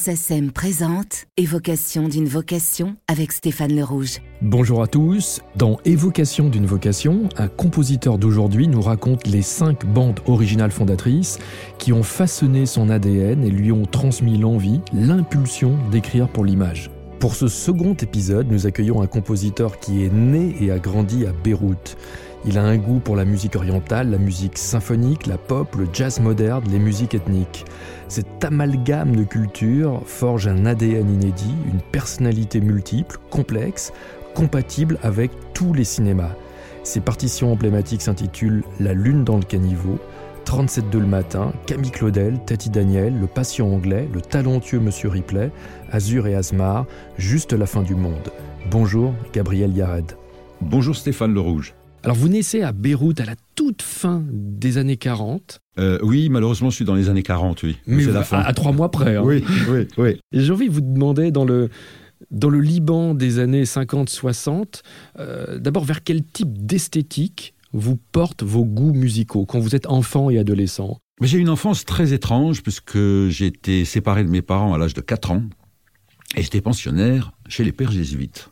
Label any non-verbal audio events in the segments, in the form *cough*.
SACEM présente Évocation d'une vocation avec Stéphane Le Rouge. Bonjour à tous. Dans Évocation d'une vocation, un compositeur d'aujourd'hui nous raconte les cinq bandes originales fondatrices qui ont façonné son ADN et lui ont transmis l'envie, l'impulsion d'écrire pour l'image. Pour ce second épisode, nous accueillons un compositeur qui est né et a grandi à Beyrouth. Il a un goût pour la musique orientale, la musique symphonique, la pop, le jazz moderne, les musiques ethniques. Cet amalgame de cultures forge un ADN inédit, une personnalité multiple, complexe, compatible avec tous les cinémas. Ses partitions emblématiques s'intitulent La Lune dans le caniveau, 37 de le matin, Camille Claudel, Tati Daniel, Le Patient anglais, Le talentueux Monsieur Ripley, Azur et Asmar, Juste la fin du monde. Bonjour, Gabriel Yared. Bonjour Stéphane Le Rouge. Alors vous naissez à Beyrouth à la toute fin des années 40. Euh, oui, malheureusement, je suis dans les années 40, oui. Mais c'est la fin. À, trois mois près. Hein. Oui, oui, oui. *laughs* J'ai envie de vous demander, dans le, dans le Liban des années 50-60, euh, d'abord vers quel type d'esthétique vous portent vos goûts musicaux quand vous êtes enfant et adolescent? Mais J'ai une enfance très étrange puisque j'ai été séparé de mes parents à l'âge de 4 ans et j'étais pensionnaire chez les pères jésuites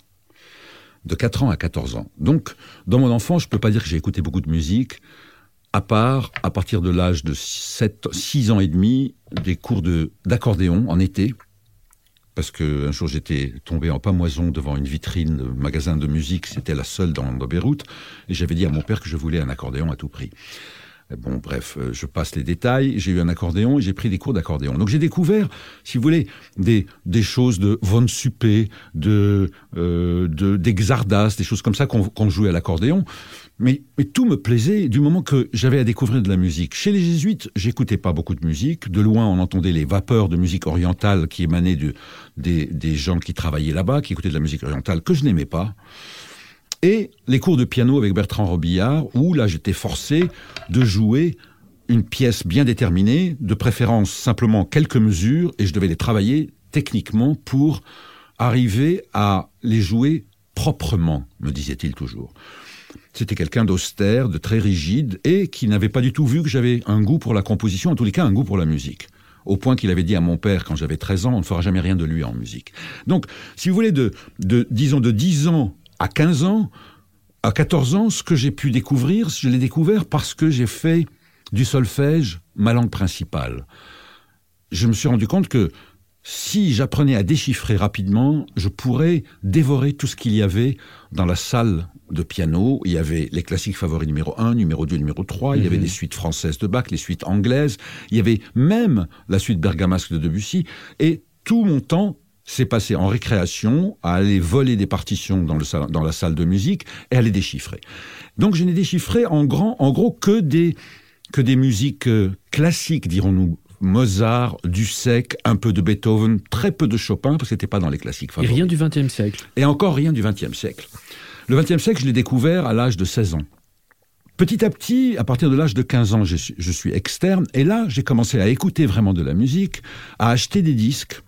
de 4 ans à 14 ans. Donc, dans mon enfance, je peux pas dire que j'ai écouté beaucoup de musique, à part, à partir de l'âge de 7, 6 ans et demi, des cours d'accordéon en été, parce qu'un jour j'étais tombé en pamoison devant une vitrine de magasin de musique, c'était la seule dans, dans Beyrouth, et j'avais dit à mon père que je voulais un accordéon à tout prix. Bon, bref, euh, je passe les détails. J'ai eu un accordéon et j'ai pris des cours d'accordéon. Donc j'ai découvert, si vous voulez, des, des choses de Von Suppé, de, euh, de d'Exardas, des choses comme ça qu'on jouait à l'accordéon. Mais, mais, tout me plaisait du moment que j'avais à découvrir de la musique. Chez les jésuites, j'écoutais pas beaucoup de musique. De loin, on entendait les vapeurs de musique orientale qui émanaient de, des, des gens qui travaillaient là-bas, qui écoutaient de la musique orientale que je n'aimais pas et les cours de piano avec Bertrand Robillard, où là j'étais forcé de jouer une pièce bien déterminée, de préférence simplement quelques mesures, et je devais les travailler techniquement pour arriver à les jouer proprement, me disait-il toujours. C'était quelqu'un d'austère, de très rigide, et qui n'avait pas du tout vu que j'avais un goût pour la composition, en tous les cas un goût pour la musique. Au point qu'il avait dit à mon père quand j'avais 13 ans, on ne fera jamais rien de lui en musique. Donc, si vous voulez, de, de disons de 10 ans à 15 ans, à 14 ans, ce que j'ai pu découvrir, je l'ai découvert parce que j'ai fait du solfège ma langue principale. Je me suis rendu compte que si j'apprenais à déchiffrer rapidement, je pourrais dévorer tout ce qu'il y avait dans la salle de piano. Il y avait les classiques favoris numéro 1, numéro 2, numéro 3, il y avait mhm. les suites françaises de Bach, les suites anglaises, il y avait même la suite bergamasque de Debussy, et tout mon temps s'est passé en récréation à aller voler des partitions dans, le, dans la salle de musique et à les déchiffrer. Donc je n'ai déchiffré en, grand, en gros que des, que des musiques euh, classiques, dirons-nous, Mozart, Dussek, un peu de Beethoven, très peu de Chopin, parce que c'était pas dans les classiques favoris. Et rien du XXe siècle. Et encore rien du XXe siècle. Le XXe siècle, je l'ai découvert à l'âge de 16 ans. Petit à petit, à partir de l'âge de 15 ans, je suis, je suis externe, et là, j'ai commencé à écouter vraiment de la musique, à acheter des disques,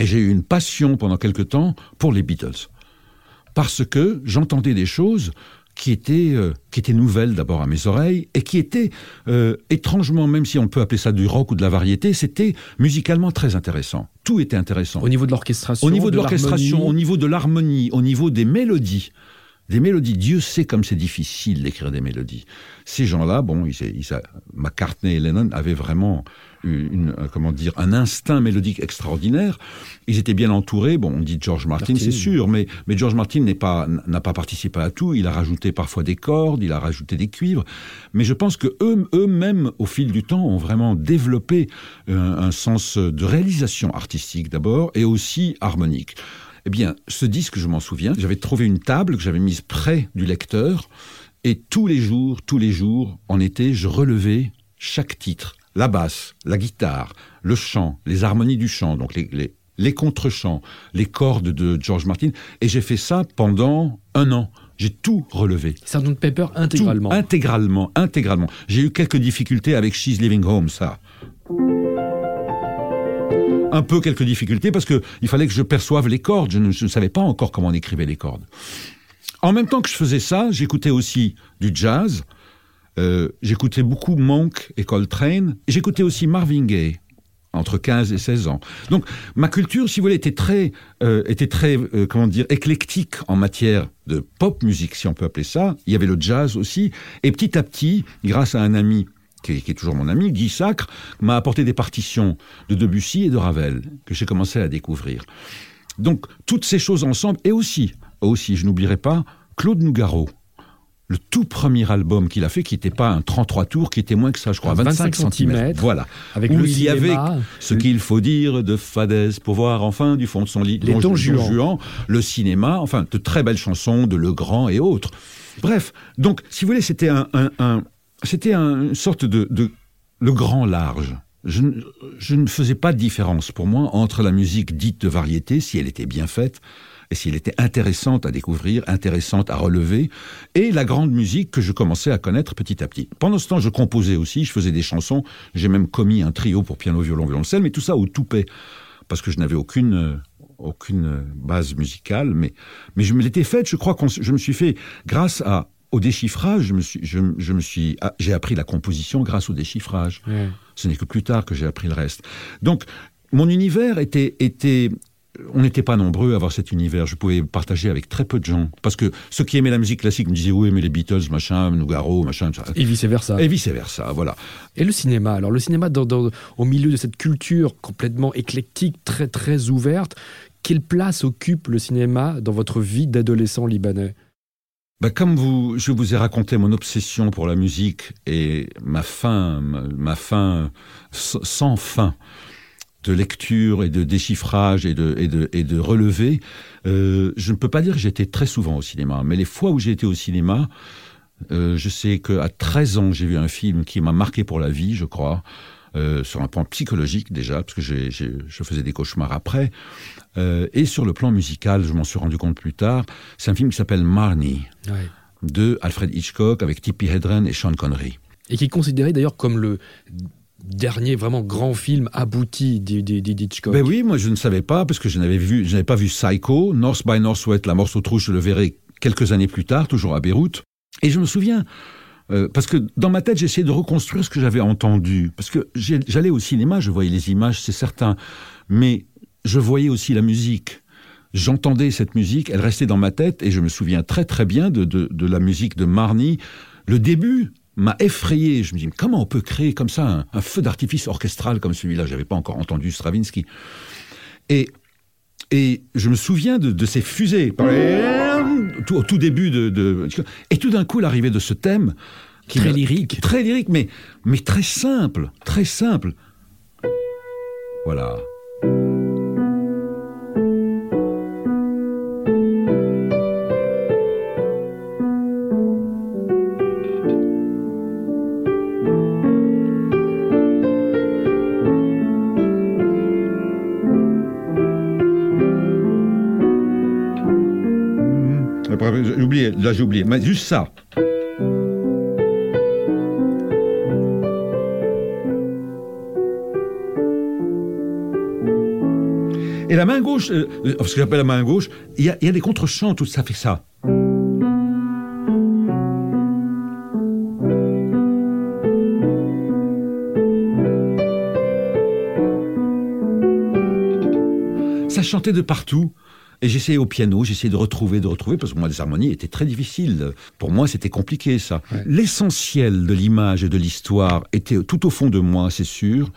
et j'ai eu une passion pendant quelque temps pour les Beatles. Parce que j'entendais des choses qui étaient, euh, qui étaient nouvelles d'abord à mes oreilles et qui étaient euh, étrangement, même si on peut appeler ça du rock ou de la variété, c'était musicalement très intéressant. Tout était intéressant. Au niveau de l'orchestration Au niveau de, l'orchestration, au niveau de l'harmonie, au niveau des mélodies. Des mélodies, Dieu sait comme c'est difficile d'écrire des mélodies. Ces gens-là, bon, ils, ils, McCartney et Lennon avaient vraiment une, euh, comment dire, un instinct mélodique extraordinaire. Ils étaient bien entourés. Bon, on dit George Martin, c'est sûr, mais, mais George Martin n'est pas, n'a pas participé à tout. Il a rajouté parfois des cordes, il a rajouté des cuivres. Mais je pense que eux, eux-mêmes, au fil du temps, ont vraiment développé un, un sens de réalisation artistique d'abord et aussi harmonique. Eh bien, ce disque, je m'en souviens, j'avais trouvé une table que j'avais mise près du lecteur, et tous les jours, tous les jours, en été, je relevais chaque titre la basse, la guitare, le chant, les harmonies du chant, donc les, les, les contre-chants, les cordes de George Martin. Et j'ai fait ça pendant un an. J'ai tout relevé. Sgt Pepper intégralement. Tout, intégralement, intégralement. J'ai eu quelques difficultés avec She's Living Home, ça. Un peu quelques difficultés parce que il fallait que je perçoive les cordes. Je ne, je ne savais pas encore comment on écrivait les cordes. En même temps que je faisais ça, j'écoutais aussi du jazz, euh, j'écoutais beaucoup Monk et Coltrane. J'écoutais aussi Marvin Gaye entre 15 et 16 ans. Donc ma culture, si vous voulez, était très, euh, était très, euh, comment dire, éclectique en matière de pop musique, si on peut appeler ça. Il y avait le jazz aussi, et petit à petit, grâce à un ami qui est, qui est toujours mon ami, Guy Sacre, m'a apporté des partitions de Debussy et de Ravel que j'ai commencé à découvrir. Donc toutes ces choses ensemble, et aussi, aussi, je n'oublierai pas Claude Nougaro le tout premier album qu'il a fait, qui n'était pas un 33 tours, qui était moins que ça, je crois, 25, 25 cm. Voilà. avec Où le il y avait ce qu'il faut dire de Fadès pour voir enfin du fond de son lit. Les Don Juan. le cinéma, enfin, de très belles chansons de Legrand et autres. Bref, donc, si vous voulez, c'était un, un- un- c'était un- une sorte de, de le grand large. Je, je ne faisais pas de différence pour moi entre la musique dite de variété, si elle était bien faite, et si elle était intéressante à découvrir, intéressante à relever, et la grande musique que je commençais à connaître petit à petit. Pendant ce temps, je composais aussi, je faisais des chansons, j'ai même commis un trio pour piano, violon, violoncelle, mais tout ça au toupet, parce que je n'avais aucune, euh, aucune euh, base musicale, mais, mais je me l'étais faite, je crois que je me suis fait, grâce à, au déchiffrage, je me suis, je, je me suis, ah, j'ai appris la composition grâce au déchiffrage. Ce n'est que plus tard que j'ai appris le reste. Donc, mon univers était, était, on n'était pas nombreux à avoir cet univers. Je pouvais partager avec très peu de gens. Parce que ceux qui aimaient la musique classique me disaient, oui, mais les Beatles, machin, Nougaro, machin, ça. Et vice versa. Et vice versa, voilà. Et le cinéma Alors le cinéma, dans- dans- au milieu de cette culture complètement éclectique, très très ouverte, quelle place occupe le cinéma dans votre vie d'adolescent libanais? Ben, comme vous, je vous ai raconté mon obsession pour la musique et ma fin, ma, s- sans fin de lecture et de déchiffrage et de, et de, et de relevé, euh, je ne peux pas dire que j'étais très souvent au cinéma, mais les fois où j'ai été au cinéma, euh, je sais qu'à 13 ans, j'ai vu un film qui m'a marqué pour la vie, je crois, euh, sur un plan psychologique déjà, parce que je faisais des cauchemars après, et sur le plan musical, je m'en suis rendu compte plus tard, c'est un film qui s'appelle Marnie Ouais. de Alfred Hitchcock avec Tippi Hedren et Sean Connery. Et qui est considéré d'ailleurs comme le dernier vraiment grand film abouti d'Hi- d'Hi- d'Hitchcock. Ben oui, moi je ne savais pas parce que je n'avais vu, pas vu Psycho, North by Northwest, la morceau trouche, je le verrai quelques années plus tard, toujours à Beyrouth. Et je me souviens, euh, parce que dans ma tête, j'essayais de reconstruire ce que j'avais entendu. Parce que j'allais au cinéma, je voyais les images, c'est certain, mais je voyais aussi la musique. J'entendais cette musique, elle restait dans ma tête, et je me souviens très très bien de, de, de la musique de Marnie. Le début m'a effrayé. Je me dis, mais comment on peut créer comme ça un, un feu d'artifice orchestral comme celui-là? J'avais pas encore entendu Stravinsky. Et, et je me souviens de, de ces fusées tout, au tout début de, de- et tout d'un coup l'arrivée de ce thème qui Très lyrique. très lyrique mais mais très simple très simple voilà là j'ai oublié, mais juste ça. Et la main gauche, euh, euh, ce que j'appelle la main gauche, il y a des contre-chants, tout ça fait ça. Ça chantait de partout. Et j'essayais au piano, j'essayais de retrouver, de retrouver, parce que moi, les harmonies étaient très difficiles. Pour moi, c'était compliqué, ça. Ouais. L'essentiel de l'image et de l'histoire était tout au fond de moi, c'est sûr.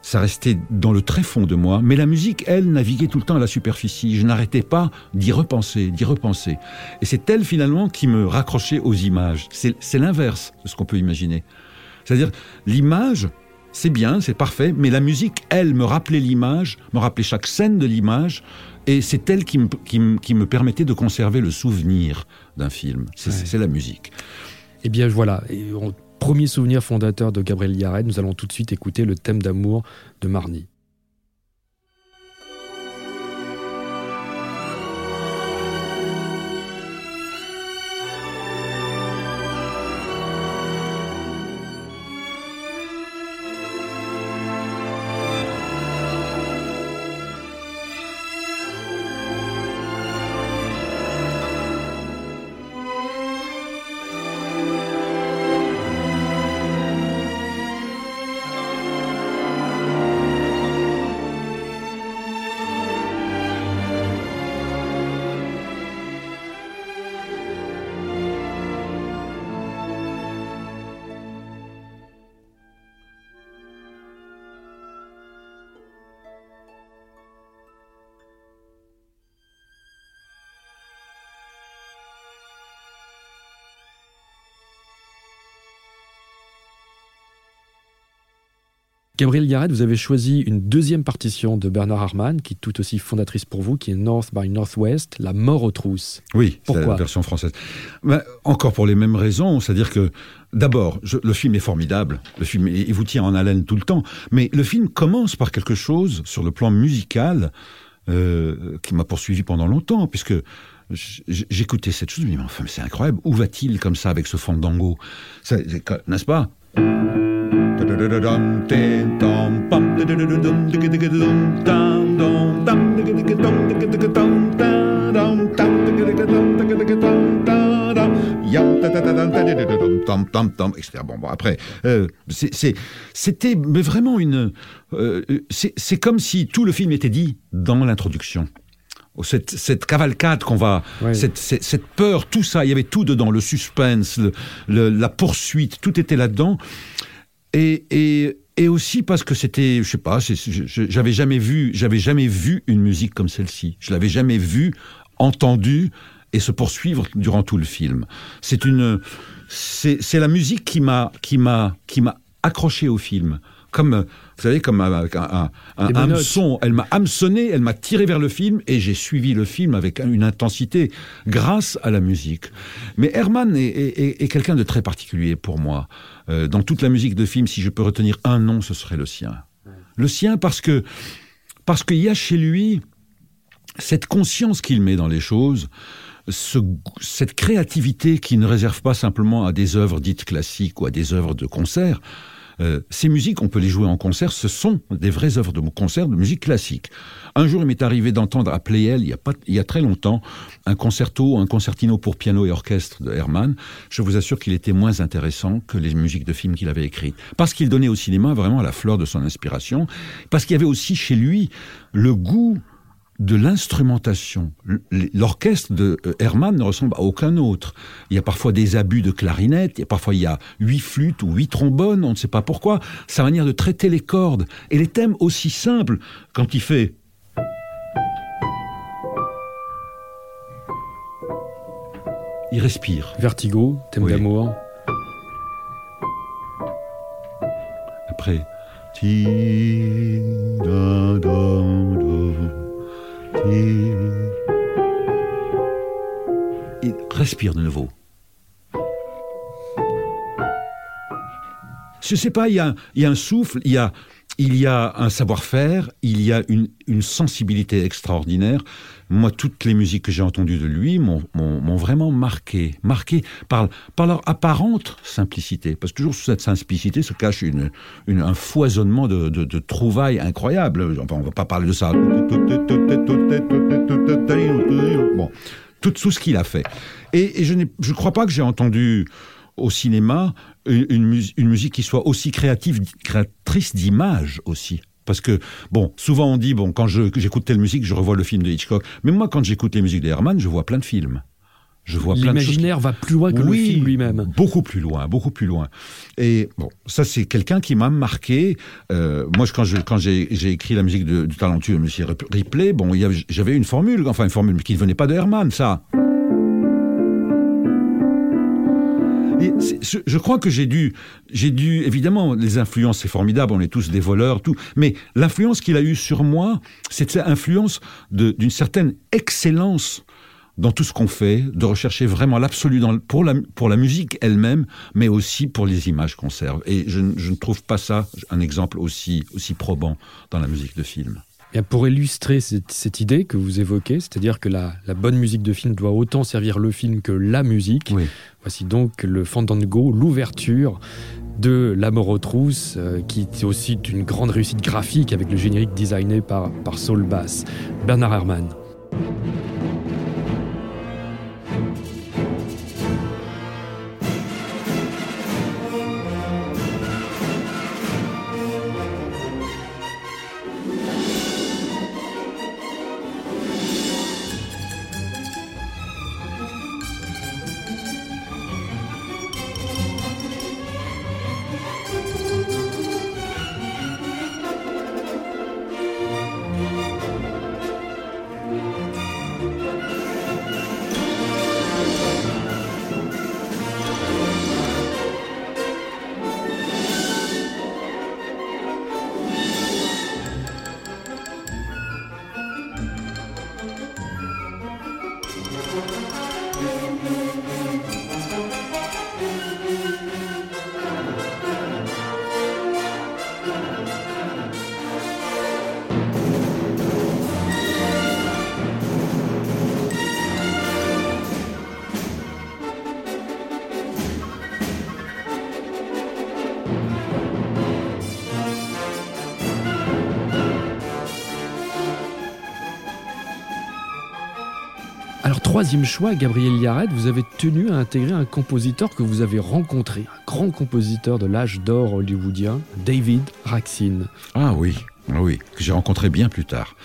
Ça restait dans le très fond de moi, mais la musique, elle, naviguait tout le temps à la superficie. Je n'arrêtais pas d'y repenser, d'y repenser. Et c'est elle, finalement, qui me raccrochait aux images. C'est c'est l'inverse de ce qu'on peut imaginer. C'est-à-dire, l'image, c'est bien, c'est parfait, mais la musique, elle, me rappelait l'image, me rappelait chaque scène de l'image, et c'est elle qui me, qui, me, qui me permettait de conserver le souvenir d'un film. C'est Ouais. la musique. Eh bien voilà, Et premier souvenir fondateur de Gabriel Yared, nous allons tout de suite écouter le thème d'amour de Marnie. Gabriel Garrett, vous avez choisi une deuxième partition de Bernard Herrmann, qui est tout aussi fondatrice pour vous, qui est North by Northwest, La mort aux trousses. Oui, c'est la version française. Ben, encore pour les mêmes raisons, c'est-à-dire que D'abord, le film est formidable. Le film, il vous tient en haleine tout le temps. Mais le film commence par quelque chose sur le plan musical euh, qui m'a poursuivi pendant longtemps, puisque j'écoutais cette chose, je me disais, mais enfin, c'est incroyable. Où va-t-il comme ça avec ce fandango? N'est-ce pas? Bon, bon après, euh, c'était vraiment une. Euh, c'est comme si tout le film était dit dans l'introduction. Cette, cette, cavalcade qu'on va, cette, cette, peur, tout ça, il y avait tout dedans, le suspense, le, la poursuite, tout était là-dedans. Et, et, et, aussi parce que c'était, je sais pas, j'avais jamais vu, j'avais jamais vu une musique comme celle-ci. Je l'avais jamais vue, entendue et se poursuivre durant tout le film. C'est une, c'est la musique qui m'a, qui m'a, qui m'a accroché au film. Comme, vous savez, comme un, un, un hameçon. Elle m'a hameçonné, elle m'a tiré vers le film et j'ai suivi le film avec une intensité grâce à la musique. Mais Herman est, est, est quelqu'un de très particulier pour moi. Euh, dans toute la musique de film, si je peux retenir un nom, ce serait le sien. Le sien parce que, parce qu'il y a chez lui cette conscience qu'il met dans les choses, ce, cette créativité qui ne réserve pas simplement à des œuvres dites classiques ou à des œuvres de concert. Euh, ces musiques, on peut les jouer en concert, ce sont des vraies œuvres de concert de musique classique. Un jour, il m'est arrivé d'entendre à Playel, il y, a pas, il y a très longtemps, un concerto, un concertino pour piano et orchestre de Hermann. Je vous assure qu'il était moins intéressant que les musiques de films qu'il avait écrites. Parce qu'il donnait au cinéma vraiment la fleur de son inspiration, parce qu'il y avait aussi chez lui le goût de l'instrumentation. L'orchestre de euh, Hermann ne ressemble à aucun autre. Il y a parfois des abus de clarinette, et parfois il y a huit flûtes ou huit trombones, on ne sait pas pourquoi. Sa manière de traiter les cordes et les thèmes aussi simples quand il fait il respire. Vertigo, thème d'amour. Après. Il respire de nouveau. Je sais pas, il y a, un souffle, il y a, il y a un savoir-faire, il y a une, sensibilité extraordinaire. Moi, toutes les musiques que j'ai entendues de lui m'ont vraiment marqué, marqué par, leur apparente simplicité. Parce que toujours sous cette simplicité se cache un foisonnement de, trouvailles incroyables. Enfin, on va pas parler de ça. Bon, tout, tout ce qu'il a fait. Et, et je ne crois pas que j'ai entendu au cinéma une, une, musique qui soit aussi créative, créatrice d'images aussi. Parce que, bon, souvent on dit, bon, quand j'écoute telle musique, je revois le film de Hitchcock. Mais moi, quand j'écoute les musiques d'Herman, je vois plein de films. Je vois plein de L'imaginaire va plus loin que le film lui-même. Beaucoup plus loin, beaucoup plus loin. Et bon, ça c'est quelqu'un qui m'a marqué. Euh, moi, quand je quand j'ai écrit la musique de, du talentueux Monsieur Ripley, bon, j'avais une formule, enfin une formule qui ne venait pas de Herman, ça. Je, crois que j'ai dû, j'ai dû, évidemment, les influences, c'est formidable, on est tous des voleurs, tout, mais l'influence qu'il a eue sur moi, c'est cette influence d'une certaine excellence dans tout ce qu'on fait, de rechercher vraiment l'absolu pour la, musique elle-même, mais aussi pour les images qu'on serve. Et je, je, ne trouve pas ça un exemple aussi, aussi probant dans la musique de film. Bien, pour illustrer cette, cette, idée que vous évoquez, c'est-à-dire que la, la, bonne musique de film doit autant servir le film que la musique, oui. voici donc le Fandango, l'ouverture de La mort aux trousses, euh, qui est aussi une grande réussite graphique avec le générique designé par, par Saul Bass. Bernard Herrmann. Troisième choix, Gabriel Yared, vous avez tenu à intégrer un compositeur que vous avez rencontré, un grand compositeur de l'âge d'or hollywoodien, David Raksin. Ah oui, ah oui, que j'ai rencontré bien plus tard.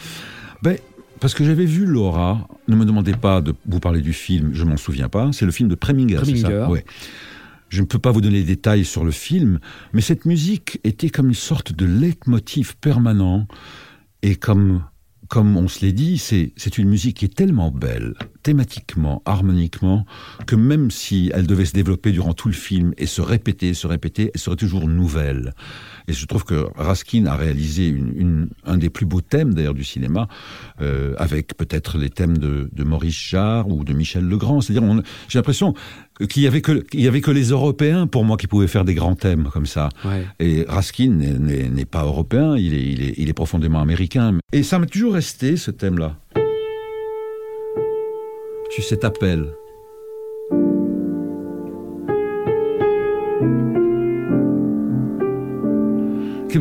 Ben, parce que j'avais vu Laura, ne me demandez pas de vous parler du film, je m'en souviens pas, c'est le film de Preminger, c'est ça ouais. Je ne peux pas vous donner les détails sur le film, mais cette musique était comme une sorte de leitmotiv permanent et comme comme on se l'est dit, c'est une musique qui est tellement belle, thématiquement, harmoniquement, que même si elle devait se développer durant tout le film et se répéter, se répéter, elle serait toujours nouvelle. Et je trouve que Raskin a réalisé une, une, un des plus beaux thèmes d'ailleurs du cinéma, euh, avec peut-être les thèmes de, de, Maurice Jarre ou de Michel Legrand. C'est-à-dire, j'ai l'impression qu'il y avait que il y avait que les Européens pour moi qui pouvaient faire des grands thèmes comme ça. Ouais. Et Raskin n'est pas européen, il est, il est, il est profondément américain. Et ça m'a toujours resté ce thème-là. Tu cet appel.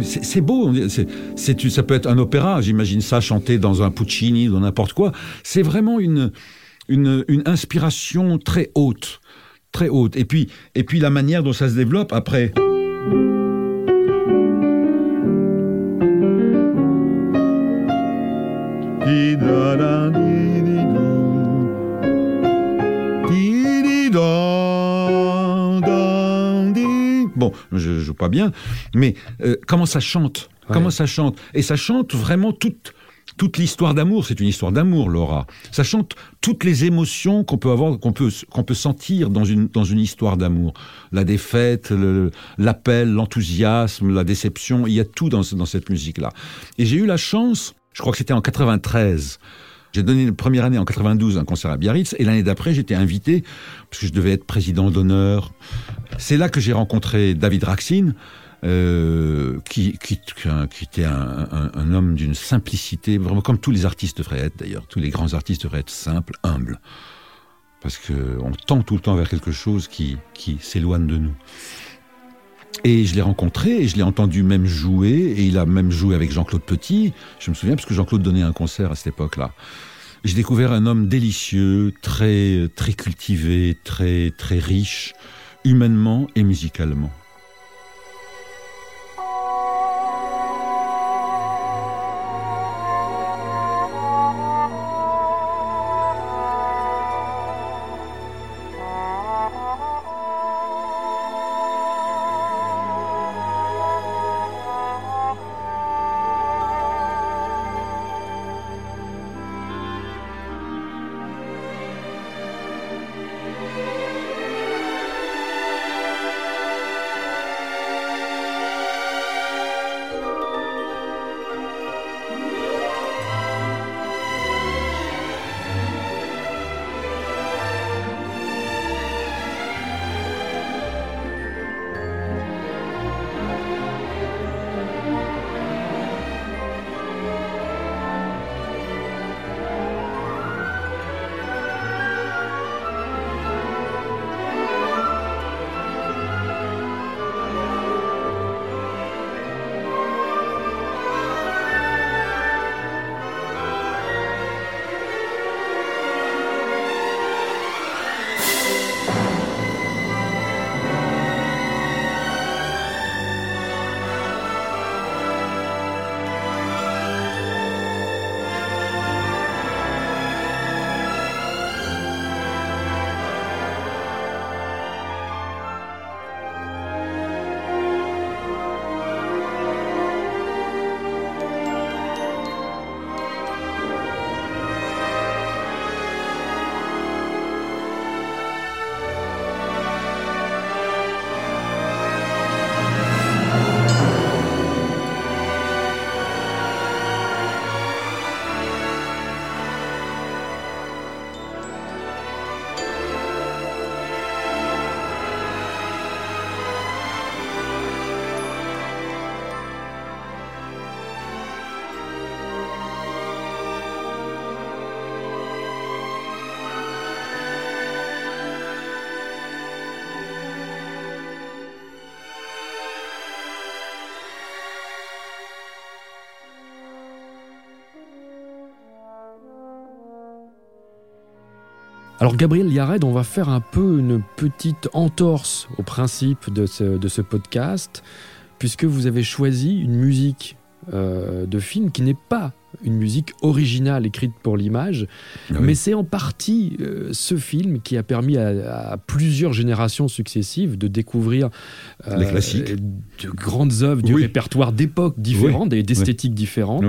c'est beau. Ça peut être un opéra. J'imagine ça chanté dans un Puccini, dans n'importe quoi. C'est vraiment une, une, une, inspiration très haute, très haute. Et puis, et puis la manière dont ça se développe après. Bon, je joue pas bien, mais euh, comment ça chante? Ouais. Comment ça chante? Et ça chante vraiment toute toute l'histoire d'amour, c'est une histoire d'amour, Laura. Ça chante toutes les émotions qu'on peut avoir, qu'on peut, qu'on peut sentir dans une, dans une histoire d'amour. La défaite, l'appel, l'enthousiasme, la déception, il y a tout dans, dans cette musique-là. Et j'ai eu la chance, je crois que c'était en 93, j'ai donné la première année en 92 un concert à Biarritz et l'année d'après j'étais invité parce que je devais être président d'honneur. C'est là que j'ai rencontré David Raksin. Euh, qui, qui, qui, était un, un, un homme d'une simplicité, vraiment comme tous les artistes devraient être d'ailleurs. Tous les grands artistes devraient être simples, humbles. Parce qu'on tend tout le temps vers quelque chose qui, qui s'éloigne de nous. Et je l'ai rencontré et je l'ai entendu même jouer et il a même joué avec Jean-Claude Petit. Je me souviens parce que Jean-Claude donnait un concert à cette époque-là. J'ai découvert un homme délicieux, très très cultivé, très très riche, humainement et musicalement. Alors Gabriel Yared, on va faire un peu une petite entorse au principe de ce, de ce podcast, puisque vous avez choisi une musique euh, de film qui n'est pas une musique originale écrite pour l'image, Ah oui. mais c'est en partie euh, ce film qui a permis à, à plusieurs générations successives de découvrir euh, Les classiques. de grandes œuvres du Oui. répertoire d'époques différentes et d'esthétiques différentes.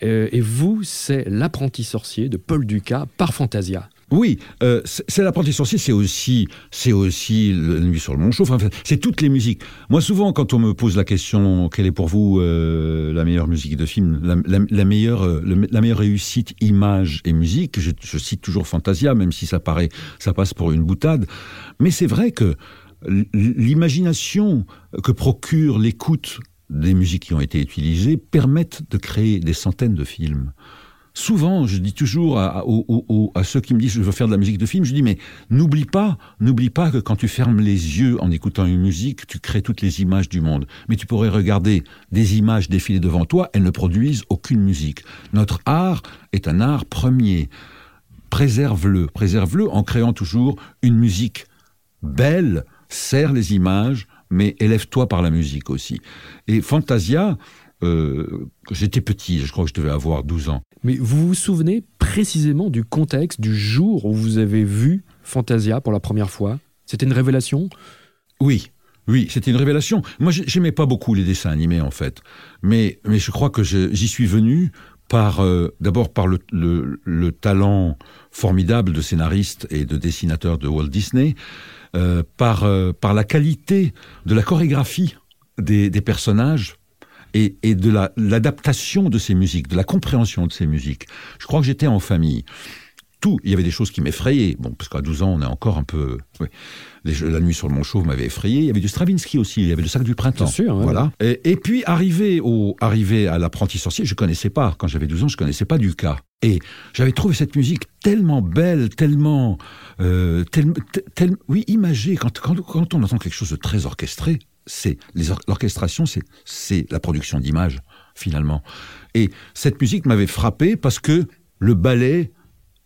Et vous, c'est L'apprenti sorcier de Paul Dukas par Fantasia. Oui, euh, c'est l'apprenti sorcier, c'est aussi, c'est aussi la nuit sur le Mont Chauve. Enfin, c'est toutes les musiques. Moi, souvent, quand on me pose la question, quelle est pour vous euh, la meilleure musique de film, la, la- la meilleure, euh, la meilleure réussite image et musique, je, je cite toujours Fantasia, même si ça paraît, ça passe pour une boutade. Mais c'est vrai que l'imagination que procure l'écoute des musiques qui ont été utilisées permettent de créer des centaines de films. Souvent, je dis toujours à, ceux qui me disent je veux faire de la musique de film, je dis mais n'oublie pas, n'oublie pas que quand tu fermes les yeux en écoutant une musique, tu crées toutes les images du monde. Mais tu pourrais regarder des images défiler devant toi, elles ne produisent aucune musique. Notre art est un art premier. Préserve-le, préserve-le en créant toujours une musique belle, serre les images, mais élève-toi par la musique aussi. Et Fantasia, euh, j'étais petit, je crois que je devais avoir 12 ans. Mais vous vous souvenez précisément du contexte du jour où vous avez vu Fantasia pour la première fois? C'était une révélation? Oui, oui, c'était une révélation. Moi, j'ai- j'aimais pas beaucoup les dessins animés en fait, mais mais je crois que j'y suis venu par euh, d'abord par le, le, le talent formidable de scénariste et de dessinateur de Walt Disney, euh, par euh, par la qualité de la chorégraphie des, des personnages. Et, et de la- l'adaptation de ces musiques, de la compréhension de ces musiques. Je crois que j'étais en famille. Tout, il y avait des choses qui m'effrayaient. Bon, parce qu'à 12 ans, on est encore un peu. oui. La nuit sur le Mont Chauve m'avait effrayé. Il y avait du Stravinsky aussi. Il y avait le sac du printemps. Bien sûr, ouais. Voilà. Et, et puis arrivé au, arrivé à l'apprenti sorcier, je connaissais pas. Quand j'avais 12 ans, je connaissais pas du cas. Et j'avais trouvé cette musique tellement belle, tellement, euh, tel- tel- oui, imagée. Quand, quand, quand on entend quelque chose de très orchestré, c'est l'orchestration, c'est la production d'images finalement. Et cette musique m'avait frappé parce que le ballet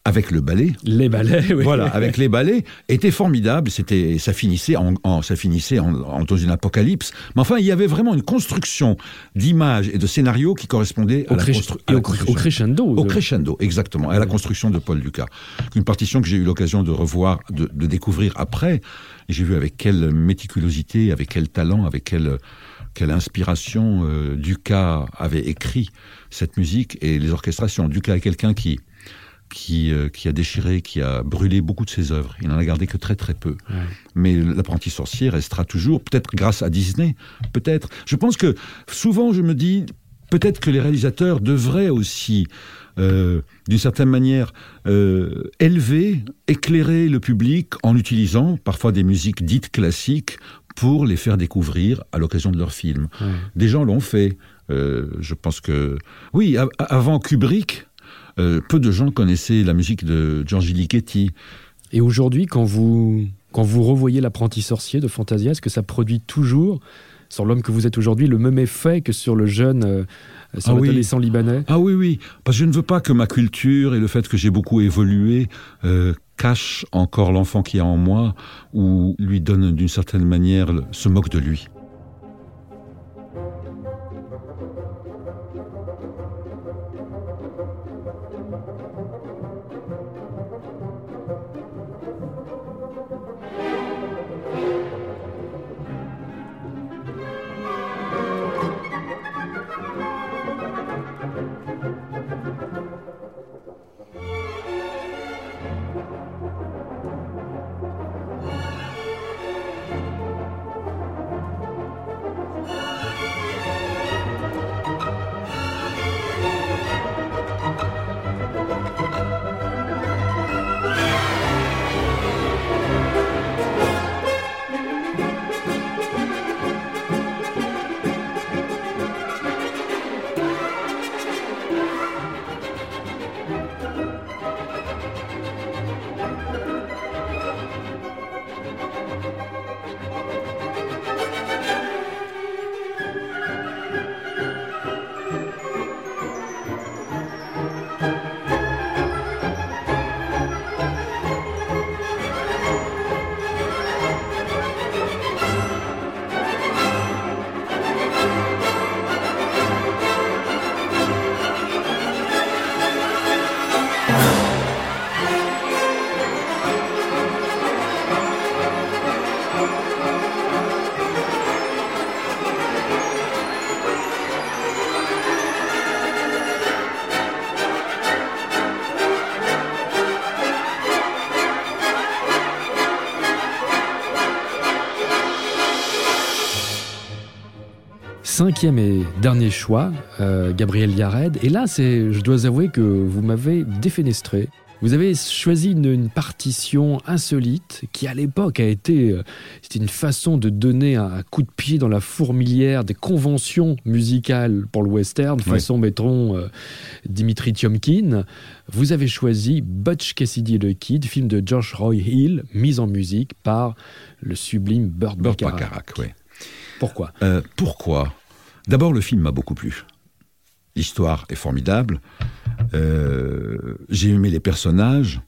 avec le ballet, Les ballets, oui. voilà, *laughs* avec les ballets, était formidable. C'était, ça finissait en, en- ça finissait en, en- dans une apocalypse. Mais enfin, il y avait vraiment une construction d'images et de scénarios qui correspondait à Au, la, cré- constru- à la au, cr- construction. au crescendo. Au de- crescendo, exactement, à la construction de Paul Dukas. Une partition que j'ai eu l'occasion de revoir, de, de découvrir après. Et j'ai vu avec quelle méticulosité, avec quel talent, avec quelle, quelle inspiration euh, Dukas avait écrit cette musique et les orchestrations. Dukas est quelqu'un qui, qui, euh, qui a déchiré, qui a brûlé beaucoup de ses œuvres. Il n'en a gardé que très très peu. Ouais. Mais l'apprenti sorcier restera toujours, peut-être grâce à Disney, peut-être. Je pense que souvent je me dis, peut-être que les réalisateurs devraient aussi, euh, d'une certaine manière, euh, élever, éclairer le public en utilisant parfois des musiques dites classiques pour les faire découvrir à l'occasion de leurs films. Des gens l'ont fait. Euh, je pense que oui, avant Kubrick, peu de gens connaissaient la musique de Giorgi Ligeti. Et aujourd'hui, quand vous, quand vous revoyez l'apprenti sorcier de Fantasia, est-ce que ça produit toujours, sur l'homme que vous êtes aujourd'hui, le même effet que sur le jeune, ah oui. Ah oui, oui, parce que je ne veux pas que ma culture et le fait que j'ai beaucoup évolué euh, cachent encore l'enfant qui est en moi ou lui donne d'une certaine manière, se moque de lui. Cinquième et dernier choix, euh, Gabriel Yared. Et là, c'est, je dois avouer que vous m'avez défenestré. Vous avez choisi une, partition insolite qui, à l'époque, a été euh, c'était une façon de donner un, coup de pied dans la fourmilière des conventions musicales pour le western, façon, mettons, euh, Dimitri Tiomkin. Vous avez choisi Butch Cassidy le Kid, film de Josh Roy Hill, mis en musique par le sublime Burt, Burt Bacharach. Pourquoi? Euh, Pourquoi? D'abord, le film m'a beaucoup plu. L'histoire est formidable. Euh, j'ai aimé les personnages.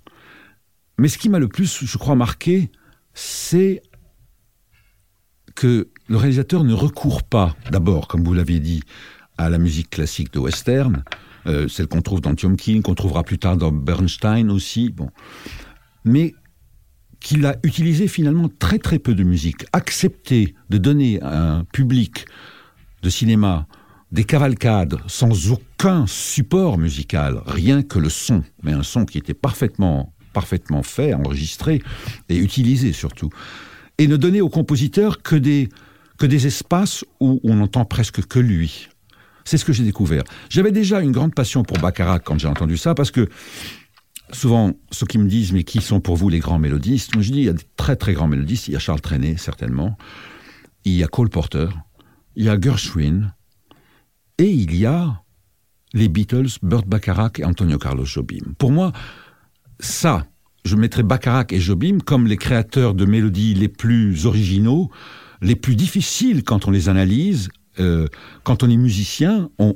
Mais ce qui m'a le plus, je crois, marqué, c'est que le réalisateur ne recourt pas, d'abord, comme vous l'avez dit, à la musique classique de western, euh, celle qu'on trouve dans King, qu'on trouvera plus tard dans Bernstein aussi, bon, mais qu'il a utilisé finalement très très peu de musique, accepté de donner à un public de cinéma des cavalcades sans aucun support musical, rien que le son, mais un son qui était parfaitement, parfaitement fait, enregistré et utilisé surtout. Et ne donner au compositeur que des, que des espaces où on n'entend presque que lui. C'est ce que j'ai découvert. J'avais déjà une grande passion pour Baccarat quand j'ai entendu ça, parce que souvent, ceux qui me disent, mais qui sont pour vous les grands mélodistes? Moi, je dis, il y a des très très grands mélodistes. Il y a Charles Trenet, certainement. Il y a Cole Porter. Il y a Gershwin. Et il y a les Beatles, Burt Bacharach et Antonio Carlos Jobim. Pour moi, ça, je mettrais Bacharach et Jobim comme les créateurs de mélodies les plus originaux, les plus difficiles quand on les analyse. Euh, quand on est musicien, on,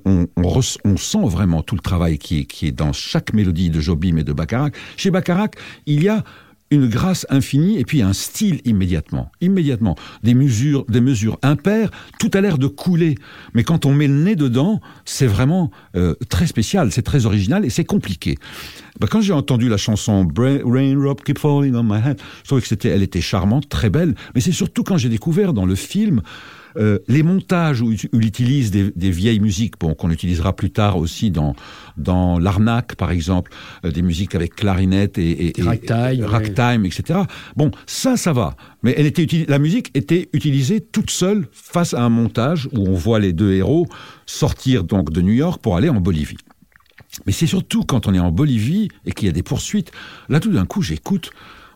sent vraiment tout le travail qui est, qui est dans chaque mélodie de Jobim et de Bacharach. Chez Bacharach, il y a une grâce infinie et puis un style immédiatement. Immédiatement. Des mesures, des mesures impaires, tout a l'air de couler. Mais quand on met le nez dedans, c'est vraiment euh, très spécial, c'est très original et c'est compliqué. Bah, quand j'ai entendu la chanson Raindrop Keep Falling on My Head, je trouvais que c'était, elle était charmante, très belle. Mais c'est surtout quand j'ai découvert dans le film euh, les montages où, il utilise des, vieilles musiques, bon, qu'on utilisera plus tard aussi dans, dans l'arnaque, par exemple, euh, des musiques avec clarinette et, et, ragtime, etc. Bon, ça, ça va. Mais elle était la musique était utilisée toute seule face à un montage où on voit les deux héros sortir donc de New York pour aller en Bolivie. Mais c'est surtout quand on est en Bolivie et qu'il y a des poursuites, là tout d'un coup j'écoute.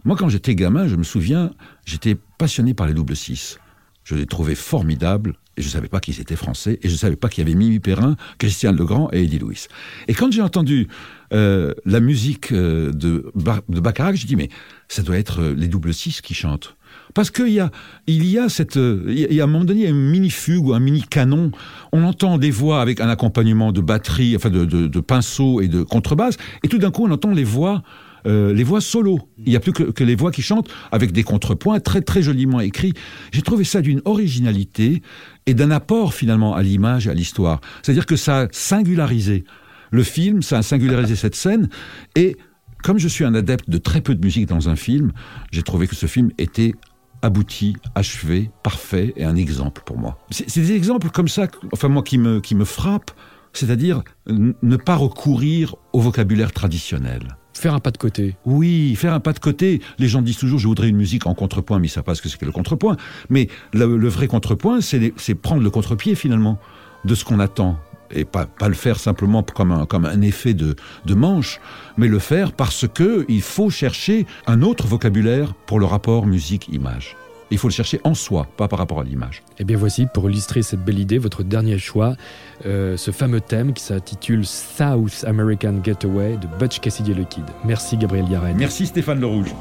Moi quand j'étais gamin, je me souviens, j'étais passionné par les doubles six. Je les trouvais formidables et je ne savais pas qu'ils étaient français et je ne savais pas qu'il y avait Mimi Perrin, Christian Legrand et Eddie Louis. Et quand j'ai entendu euh, la musique euh, de, de Baccarat, j'ai dit mais ça doit être euh, les doubles six qui chantent. Parce qu'il y a, il y a cette, il y a à un moment donné, une mini fugue ou un mini canon. On entend des voix avec un accompagnement de batterie, enfin de, de, de pinceau et de contrebasse, et tout d'un coup on entend les voix euh, les voix solo. Il n'y a plus que, les voix qui chantent avec des contrepoints très très joliment écrits. J'ai trouvé ça d'une originalité et d'un apport finalement à l'image et à l'histoire. C'est-à-dire que ça a singularisé le film, ça a singularisé cette scène et comme je suis un adepte de très peu de musique dans un film, j'ai trouvé que ce film était abouti, achevé, parfait et un exemple pour moi. C'est des exemples comme ça, enfin moi qui me, qui me frappent, c'est-à-dire ne pas recourir au vocabulaire traditionnel. Faire un pas de côté. Oui, faire un pas de côté. Les gens disent toujours, je voudrais une musique en contrepoint, mais ils savent pas ce que c'est que le contrepoint. Mais le, vrai contrepoint, c'est prendre le contre-pied finalement de ce qu'on attend. Et pas, pas le faire simplement comme un, comme un effet de, de manche, mais le faire parce que il faut chercher un autre vocabulaire pour le rapport musique-image. Il faut le chercher en soi, pas par rapport à l'image. Et eh bien voici, pour illustrer cette belle idée, votre dernier choix, euh, ce fameux thème qui s'intitule South American Getaway de Butch Cassidy le Kid. Merci Gabriel Yaren. Merci Stéphane Le Rouge.